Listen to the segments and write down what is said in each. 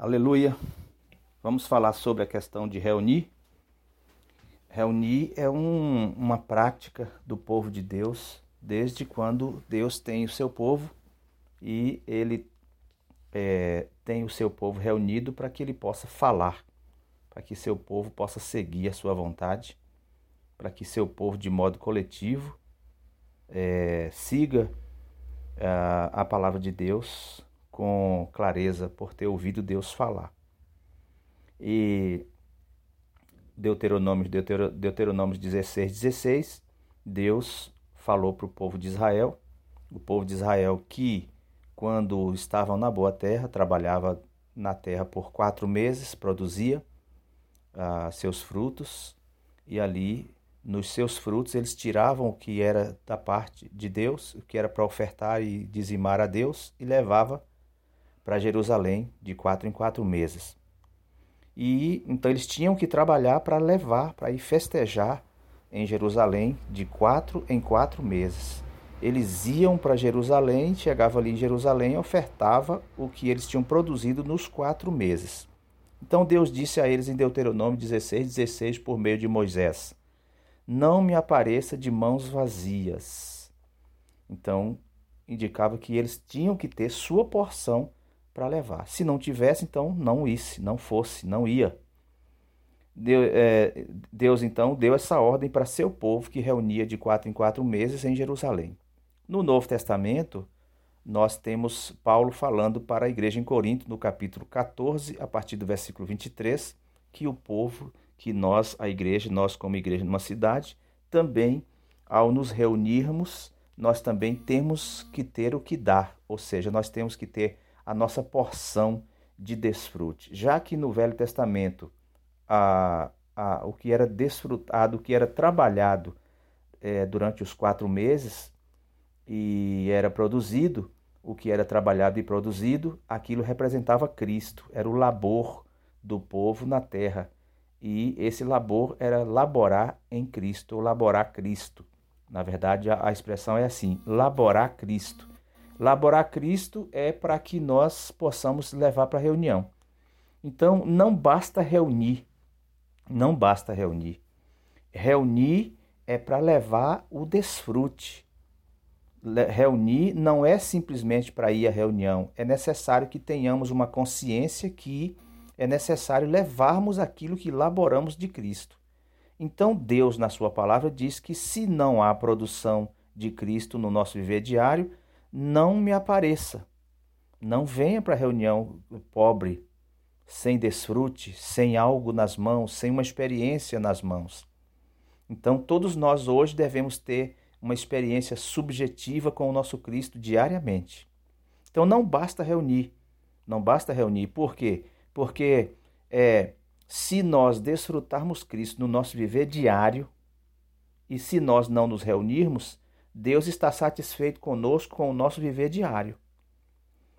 Aleluia. Vamos falar sobre a questão de reunir. Reunir é um, uma prática do povo de Deus desde quando Deus tem o seu povo e ele é, tem o seu povo reunido para que ele possa falar, para que seu povo possa seguir a sua vontade, para que seu povo, de modo coletivo, é, siga a, a palavra de Deus com clareza por ter ouvido Deus falar. E Deuteronômio, Deuteronômio 16, 16, Deus falou para o povo de Israel, o povo de Israel que, quando estavam na boa terra, trabalhava na terra por quatro meses, produzia ah, seus frutos, e ali, nos seus frutos, eles tiravam o que era da parte de Deus, o que era para ofertar e dizimar a Deus, e levava para Jerusalém de quatro em quatro meses. E então eles tinham que trabalhar para levar, para ir festejar em Jerusalém de quatro em quatro meses. Eles iam para Jerusalém, chegavam ali em Jerusalém, ofertava o que eles tinham produzido nos quatro meses. Então Deus disse a eles em Deuteronômio 16, 16, por meio de Moisés: Não me apareça de mãos vazias. Então indicava que eles tinham que ter sua porção para levar. Se não tivesse, então não isse, não fosse, não ia. Deus, é, Deus então deu essa ordem para seu povo que reunia de quatro em quatro meses em Jerusalém. No Novo Testamento, nós temos Paulo falando para a igreja em Corinto, no capítulo 14, a partir do versículo 23, que o povo, que nós, a igreja, nós como igreja numa cidade, também, ao nos reunirmos, nós também temos que ter o que dar, ou seja, nós temos que ter a nossa porção de desfrute. Já que no Velho Testamento a, a, o que era desfrutado, o que era trabalhado é, durante os quatro meses e era produzido, o que era trabalhado e produzido, aquilo representava Cristo, era o labor do povo na terra. E esse labor era laborar em Cristo, ou laborar Cristo. Na verdade, a, a expressão é assim: laborar Cristo. Laborar Cristo é para que nós possamos levar para a reunião. Então, não basta reunir, não basta reunir. Reunir é para levar o desfrute. Reunir não é simplesmente para ir à reunião, é necessário que tenhamos uma consciência que é necessário levarmos aquilo que laboramos de Cristo. Então, Deus, na Sua palavra, diz que se não há produção de Cristo no nosso viver diário, não me apareça. Não venha para a reunião pobre, sem desfrute, sem algo nas mãos, sem uma experiência nas mãos. Então, todos nós hoje devemos ter uma experiência subjetiva com o nosso Cristo diariamente. Então, não basta reunir, não basta reunir. Por quê? Porque é, se nós desfrutarmos Cristo no nosso viver diário, e se nós não nos reunirmos, Deus está satisfeito conosco com o nosso viver diário.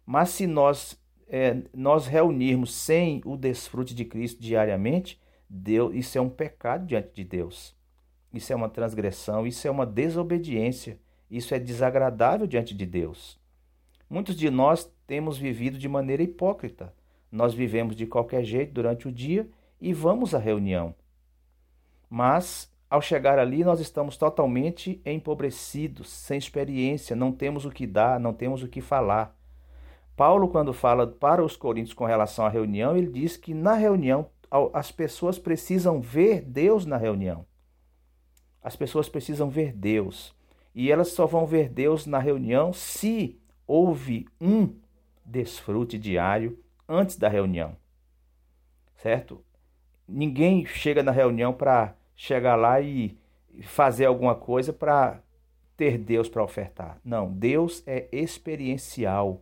Mas se nós é, nós reunirmos sem o desfrute de Cristo diariamente, Deus, isso é um pecado diante de Deus. Isso é uma transgressão, isso é uma desobediência, isso é desagradável diante de Deus. Muitos de nós temos vivido de maneira hipócrita. Nós vivemos de qualquer jeito durante o dia e vamos à reunião. Mas ao chegar ali, nós estamos totalmente empobrecidos, sem experiência, não temos o que dar, não temos o que falar. Paulo, quando fala para os coríntios com relação à reunião, ele diz que na reunião as pessoas precisam ver Deus na reunião. As pessoas precisam ver Deus. E elas só vão ver Deus na reunião se houve um desfrute diário antes da reunião. Certo? Ninguém chega na reunião para chegar lá e fazer alguma coisa para ter Deus para ofertar. Não, Deus é experiencial.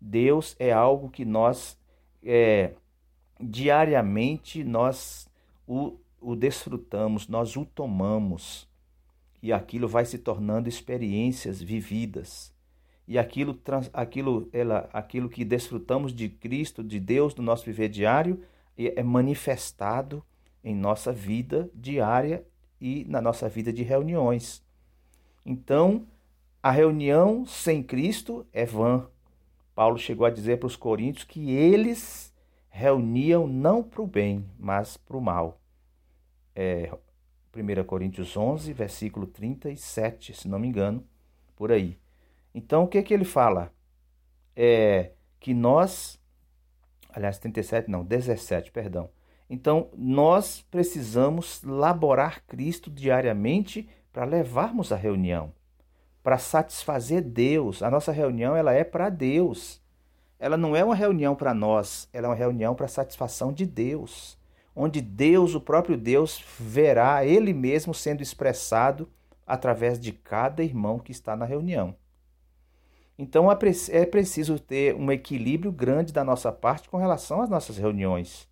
Deus é algo que nós é, diariamente nós o, o desfrutamos, nós o tomamos e aquilo vai se tornando experiências vividas. E aquilo, aquilo, ela, aquilo que desfrutamos de Cristo, de Deus no nosso viver diário, é manifestado em nossa vida diária e na nossa vida de reuniões. Então, a reunião sem Cristo é vã. Paulo chegou a dizer para os coríntios que eles reuniam não para o bem, mas para o mal. É, 1 Coríntios 11, versículo 37, se não me engano, por aí. Então, o que, que ele fala? É que nós, aliás, 37, não, 17, perdão. Então, nós precisamos laborar Cristo diariamente para levarmos a reunião, para satisfazer Deus. A nossa reunião ela é para Deus. Ela não é uma reunião para nós, ela é uma reunião para satisfação de Deus, onde Deus, o próprio Deus, verá ele mesmo sendo expressado através de cada irmão que está na reunião. Então é preciso ter um equilíbrio grande da nossa parte com relação às nossas reuniões.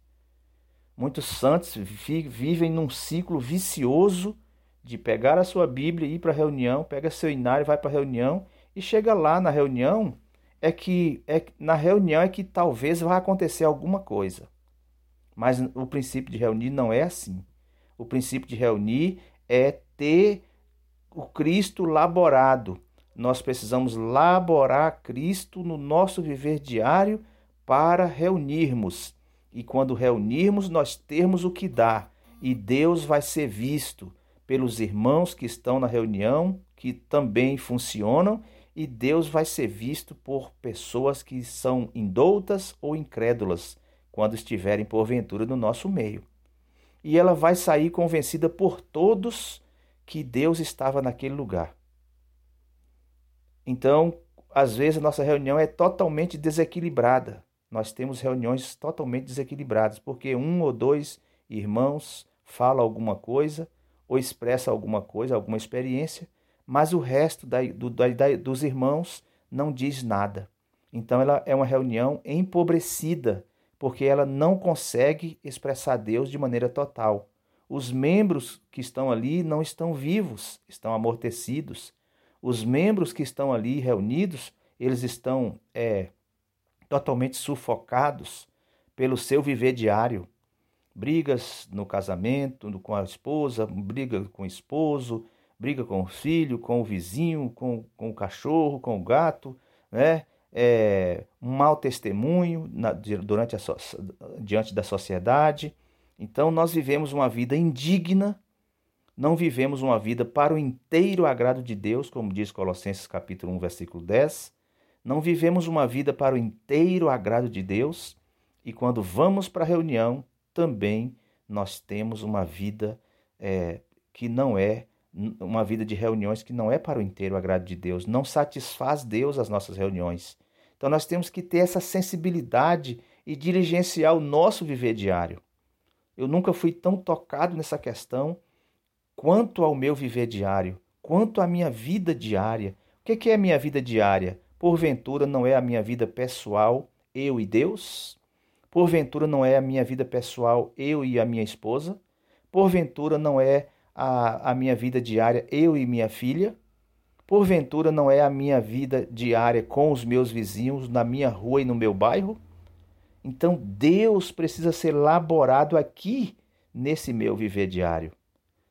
Muitos santos vivem num ciclo vicioso de pegar a sua Bíblia e ir para a reunião, pega seu inário, vai para a reunião e chega lá na reunião é que é na reunião é que talvez vá acontecer alguma coisa. Mas o princípio de reunir não é assim. O princípio de reunir é ter o Cristo laborado. Nós precisamos laborar Cristo no nosso viver diário para reunirmos e quando reunirmos, nós termos o que dar, e Deus vai ser visto pelos irmãos que estão na reunião, que também funcionam, e Deus vai ser visto por pessoas que são indoutas ou incrédulas, quando estiverem porventura no nosso meio. E ela vai sair convencida por todos que Deus estava naquele lugar. Então, às vezes a nossa reunião é totalmente desequilibrada nós temos reuniões totalmente desequilibradas, porque um ou dois irmãos fala alguma coisa ou expressa alguma coisa, alguma experiência, mas o resto da, do, da, dos irmãos não diz nada. Então ela é uma reunião empobrecida, porque ela não consegue expressar Deus de maneira total. Os membros que estão ali não estão vivos, estão amortecidos. Os membros que estão ali reunidos, eles estão é, totalmente sufocados pelo seu viver diário. Brigas no casamento, com a esposa, briga com o esposo, briga com o filho, com o vizinho, com, com o cachorro, com o gato, né? É, um mau testemunho na, durante a, diante da sociedade. Então, nós vivemos uma vida indigna, não vivemos uma vida para o inteiro agrado de Deus, como diz Colossenses capítulo 1, versículo 10, não vivemos uma vida para o inteiro agrado de Deus e quando vamos para a reunião, também nós temos uma vida é, que não é uma vida de reuniões que não é para o inteiro agrado de Deus, não satisfaz Deus as nossas reuniões. Então nós temos que ter essa sensibilidade e diligenciar o nosso viver diário. Eu nunca fui tão tocado nessa questão quanto ao meu viver diário, quanto à minha vida diária. O que é a minha vida diária? Porventura não é a minha vida pessoal, eu e Deus? Porventura não é a minha vida pessoal, eu e a minha esposa? Porventura não é a, a minha vida diária, eu e minha filha? Porventura não é a minha vida diária com os meus vizinhos, na minha rua e no meu bairro? Então Deus precisa ser laborado aqui nesse meu viver diário.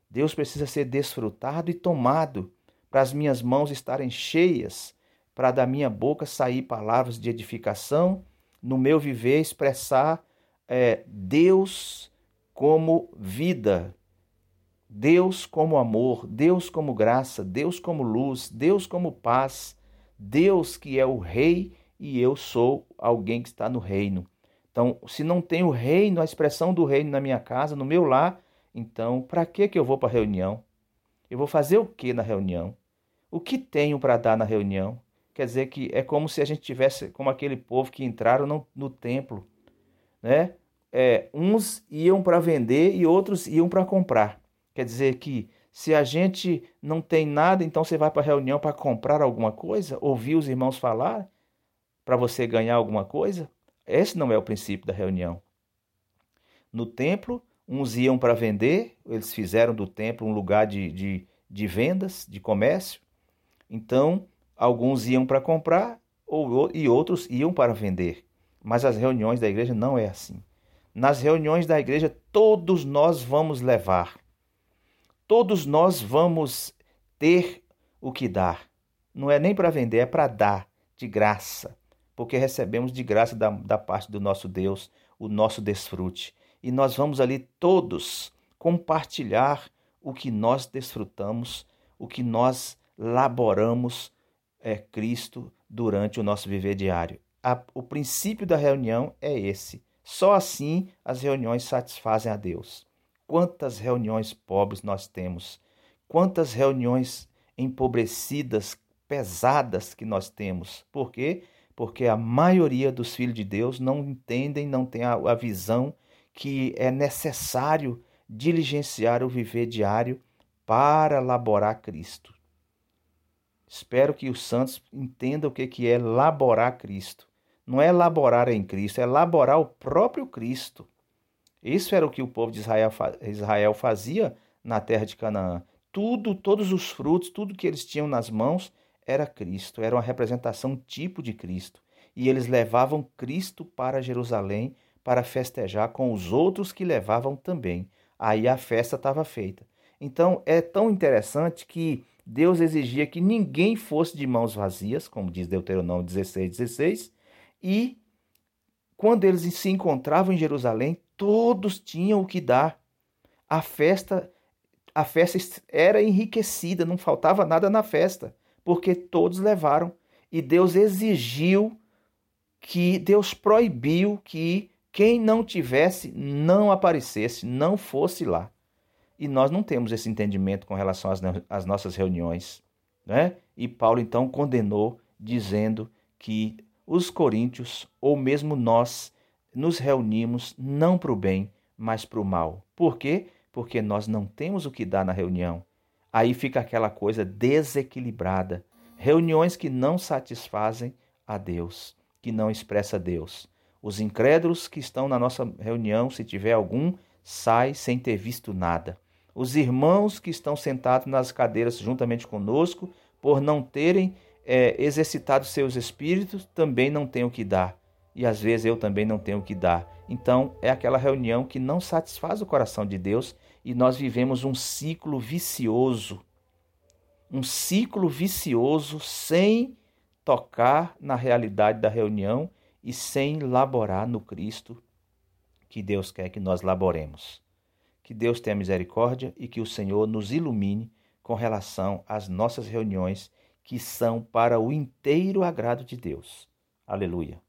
Deus precisa ser desfrutado e tomado para as minhas mãos estarem cheias para da minha boca sair palavras de edificação, no meu viver expressar é, Deus como vida, Deus como amor, Deus como graça, Deus como luz, Deus como paz, Deus que é o Rei e eu sou alguém que está no reino. Então, se não tem o reino, a expressão do reino na minha casa, no meu lar, então para que que eu vou para a reunião? Eu vou fazer o que na reunião? O que tenho para dar na reunião? Quer dizer que é como se a gente tivesse como aquele povo que entraram no, no templo, né? É, uns iam para vender e outros iam para comprar. Quer dizer que se a gente não tem nada, então você vai para a reunião para comprar alguma coisa, ouvir os irmãos falar para você ganhar alguma coisa. Esse não é o princípio da reunião. No templo, uns iam para vender, eles fizeram do templo um lugar de, de, de vendas, de comércio. Então, Alguns iam para comprar ou, e outros iam para vender. Mas as reuniões da igreja não é assim. Nas reuniões da igreja, todos nós vamos levar. Todos nós vamos ter o que dar. Não é nem para vender, é para dar de graça. porque recebemos de graça da, da parte do nosso Deus o nosso desfrute. E nós vamos ali todos compartilhar o que nós desfrutamos, o que nós laboramos é Cristo durante o nosso viver diário. A, o princípio da reunião é esse. Só assim as reuniões satisfazem a Deus. Quantas reuniões pobres nós temos, quantas reuniões empobrecidas, pesadas que nós temos. Por quê? Porque a maioria dos filhos de Deus não entendem, não tem a, a visão que é necessário diligenciar o viver diário para laborar Cristo. Espero que os santos entendam o que é laborar Cristo. Não é laborar em Cristo, é laborar o próprio Cristo. Isso era o que o povo de Israel fazia na terra de Canaã. Tudo, todos os frutos, tudo que eles tinham nas mãos era Cristo, era uma representação tipo de Cristo. E eles levavam Cristo para Jerusalém para festejar com os outros que levavam também. Aí a festa estava feita. Então é tão interessante que Deus exigia que ninguém fosse de mãos vazias, como diz Deuteronômio 16, 16, e quando eles se encontravam em Jerusalém, todos tinham o que dar. A festa, a festa era enriquecida, não faltava nada na festa, porque todos levaram. E Deus exigiu que Deus proibiu que quem não tivesse não aparecesse, não fosse lá. E nós não temos esse entendimento com relação às, às nossas reuniões. Né? E Paulo então condenou, dizendo que os coríntios, ou mesmo nós, nos reunimos não para o bem, mas para o mal. Por quê? Porque nós não temos o que dar na reunião. Aí fica aquela coisa desequilibrada. Reuniões que não satisfazem a Deus, que não expressa Deus. Os incrédulos que estão na nossa reunião, se tiver algum, sai sem ter visto nada. Os irmãos que estão sentados nas cadeiras juntamente conosco, por não terem é, exercitado seus espíritos, também não têm o que dar e às vezes eu também não tenho o que dar. Então é aquela reunião que não satisfaz o coração de Deus e nós vivemos um ciclo vicioso. Um ciclo vicioso sem tocar na realidade da reunião e sem laborar no Cristo que Deus quer que nós laboremos. Que Deus tenha misericórdia e que o Senhor nos ilumine com relação às nossas reuniões que são para o inteiro agrado de Deus. Aleluia.